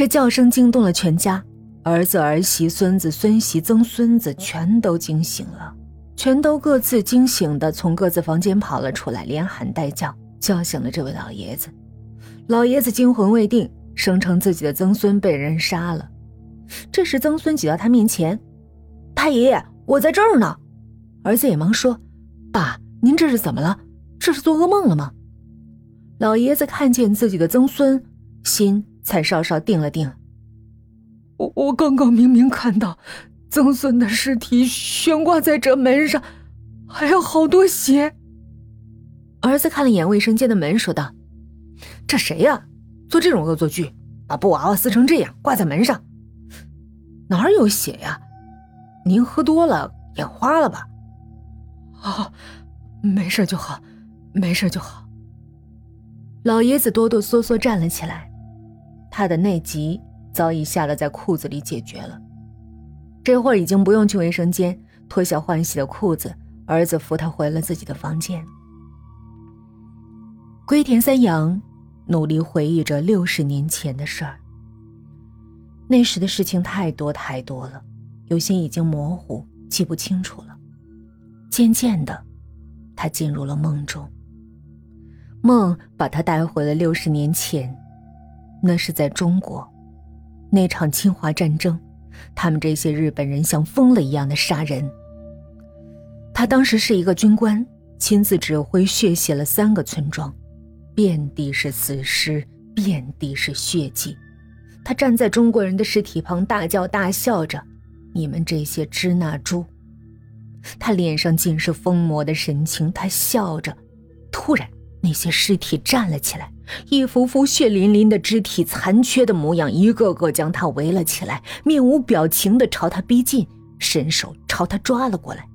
这叫声惊动了全家，儿子、儿媳、孙子、孙媳、曾孙子全都惊醒了，全都各自惊醒的从各自房间跑了出来，连喊带叫，叫醒了这位老爷子。老爷子惊魂未定，声称自己的曾孙被人杀了。这时，曾孙挤到他面前：“太爷爷，我在这儿呢。”儿子也忙说：“爸，您这是怎么了？这是做噩梦了吗？”老爷子看见自己的曾孙，心才稍稍定了定。我我刚刚明明看到曾孙的尸体悬挂在这门上，还有好多血。儿子看了眼卫生间的门，说道：“这谁呀？做这种恶作剧，把布娃娃撕成这样挂在门上？哪儿有血呀？您喝多了，眼花了吧？”啊，没事就好，没事就好。老爷子哆哆嗦嗦站了起来，他的内急早已下了在裤子里解决了，这会儿已经不用去卫生间脱下换洗的裤子，儿子扶他回了自己的房间。龟田三阳努力回忆着六十年前的事儿，那时的事情太多太多了，有些已经模糊，记不清楚了。渐渐的，他进入了梦中。梦把他带回了六十年前，那是在中国，那场侵华战争，他们这些日本人像疯了一样的杀人。他当时是一个军官，亲自指挥血洗了三个村庄，遍地是死尸，遍地是血迹。他站在中国人的尸体旁，大叫大笑着：“你们这些支那猪！”他脸上尽是疯魔的神情，他笑着，突然。那些尸体站了起来，一幅幅血淋淋的肢体残缺的模样，一个个将他围了起来，面无表情的朝他逼近，伸手朝他抓了过来。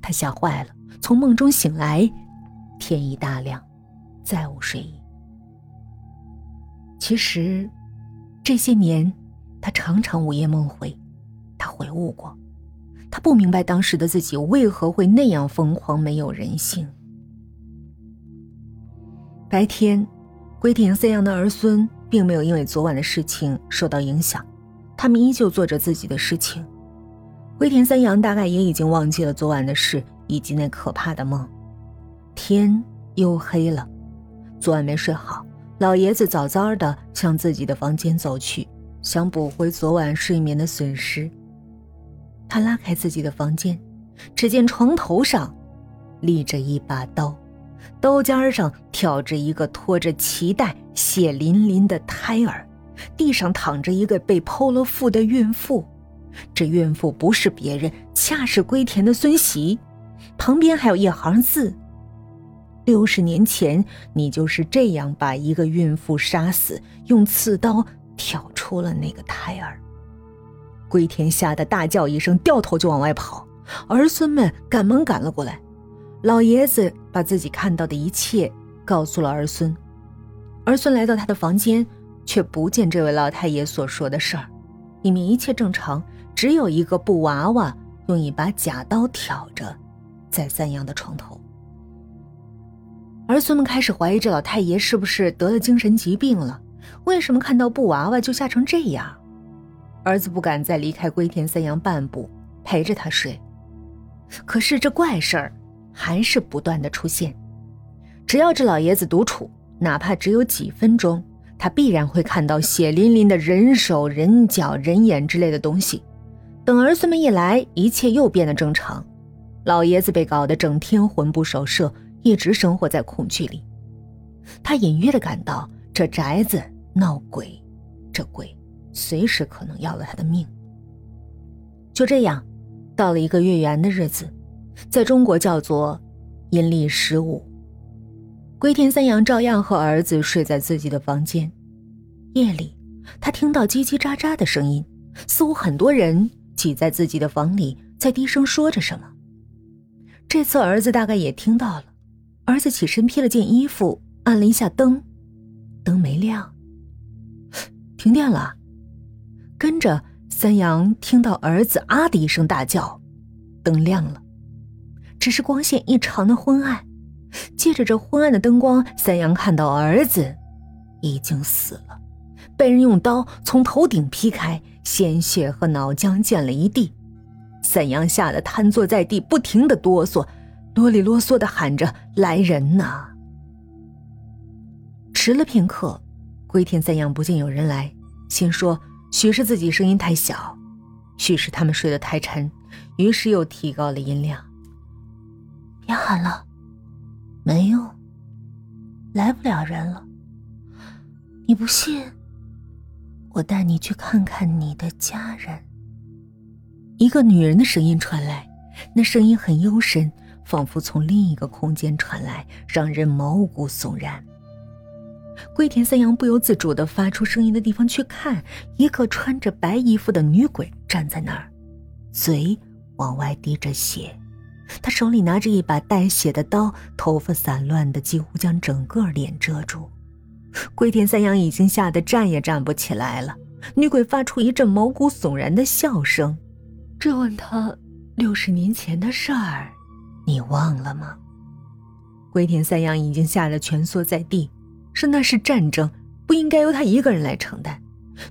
他吓坏了，从梦中醒来，天已大亮，再无睡意。其实，这些年，他常常午夜梦回，他悔悟过，他不明白当时的自己为何会那样疯狂，没有人性。白天，龟田三阳的儿孙并没有因为昨晚的事情受到影响，他们依旧做着自己的事情。龟田三阳大概也已经忘记了昨晚的事以及那可怕的梦。天又黑了，昨晚没睡好，老爷子早早的向自己的房间走去，想补回昨晚睡眠的损失。他拉开自己的房间，只见床头上立着一把刀。刀尖上挑着一个拖着脐带、血淋淋的胎儿，地上躺着一个被剖了腹的孕妇。这孕妇不是别人，恰是龟田的孙媳。旁边还有一行字：“六十年前，你就是这样把一个孕妇杀死，用刺刀挑出了那个胎儿。”龟田吓得大叫一声，掉头就往外跑。儿孙们赶忙赶了过来。老爷子把自己看到的一切告诉了儿孙，儿孙来到他的房间，却不见这位老太爷所说的事儿，里面一切正常，只有一个布娃娃用一把假刀挑着，在三阳的床头。儿孙们开始怀疑这老太爷是不是得了精神疾病了？为什么看到布娃娃就吓成这样？儿子不敢再离开龟田三阳半步，陪着他睡。可是这怪事儿。还是不断的出现，只要这老爷子独处，哪怕只有几分钟，他必然会看到血淋淋的人手、人脚、人眼之类的东西。等儿孙们一来，一切又变得正常。老爷子被搞得整天魂不守舍，一直生活在恐惧里。他隐约的感到这宅子闹鬼，这鬼随时可能要了他的命。就这样，到了一个月圆的日子。在中国叫做阴历十五，龟田三阳照样和儿子睡在自己的房间。夜里，他听到叽叽喳喳的声音，似乎很多人挤在自己的房里，在低声说着什么。这次儿子大概也听到了，儿子起身披了件衣服，按了一下灯，灯没亮。停电了。跟着三阳听到儿子啊的一声大叫，灯亮了。只是光线异常的昏暗，借着这昏暗的灯光，三阳看到儿子已经死了，被人用刀从头顶劈开，鲜血和脑浆溅了一地。三阳吓得瘫坐在地，不停的哆嗦，啰里啰嗦的喊着：“来人呐！”迟了片刻，龟田三阳不见有人来，心说许是自己声音太小，许是他们睡得太沉，于是又提高了音量：“别喊了，没用，来不了人了。你不信？我带你去看看你的家人。”一个女人的声音传来，那声音很幽深，仿佛从另一个空间传来，让人毛骨悚然。龟田三阳不由自主的发出声音的地方去看，一个穿着白衣服的女鬼站在那儿，嘴往外滴着血，她手里拿着一把带血的刀，头发散乱的几乎将整个脸遮住。龟田三阳已经吓得站也站不起来了。女鬼发出一阵毛骨悚然的笑声。质问他六十年前的事儿，你忘了吗？龟田三阳已经吓得蜷缩在地，说那是战争，不应该由他一个人来承担。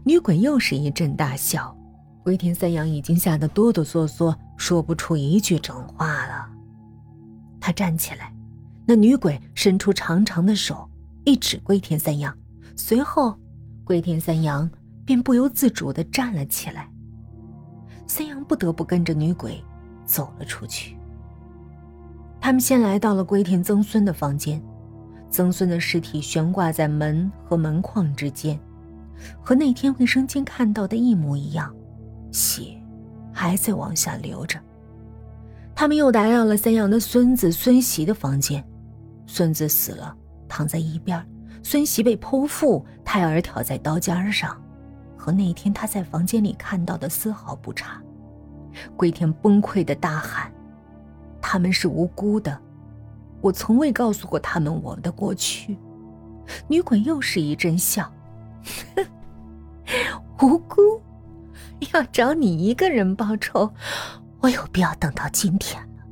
女鬼又是一阵大笑，龟田三阳已经吓得哆哆嗦嗦，说不出一句整话了。他站起来，那女鬼伸出长长的手，一指龟田三阳，随后，龟田三阳便不由自主地站了起来。三阳不得不跟着女鬼走了出去。他们先来到了龟田曾孙的房间，曾孙的尸体悬挂在门和门框之间，和那天卫生间看到的一模一样，血还在往下流着。他们又打扰了三阳的孙子孙媳的房间，孙子死了，躺在一边，孙媳被剖腹，胎儿挑在刀尖上。和那天他在房间里看到的丝毫不差。龟田崩溃的大喊：“他们是无辜的，我从未告诉过他们我的过去。”女鬼又是一阵笑：“ 无辜？要找你一个人报仇，我有必要等到今天了？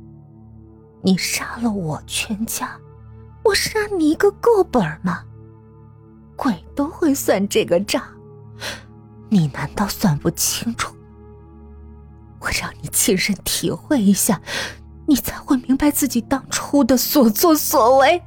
你杀了我全家，我杀你一个够本吗？鬼都会算这个账。”你难道算不清楚？我让你亲身体会一下，你才会明白自己当初的所作所为。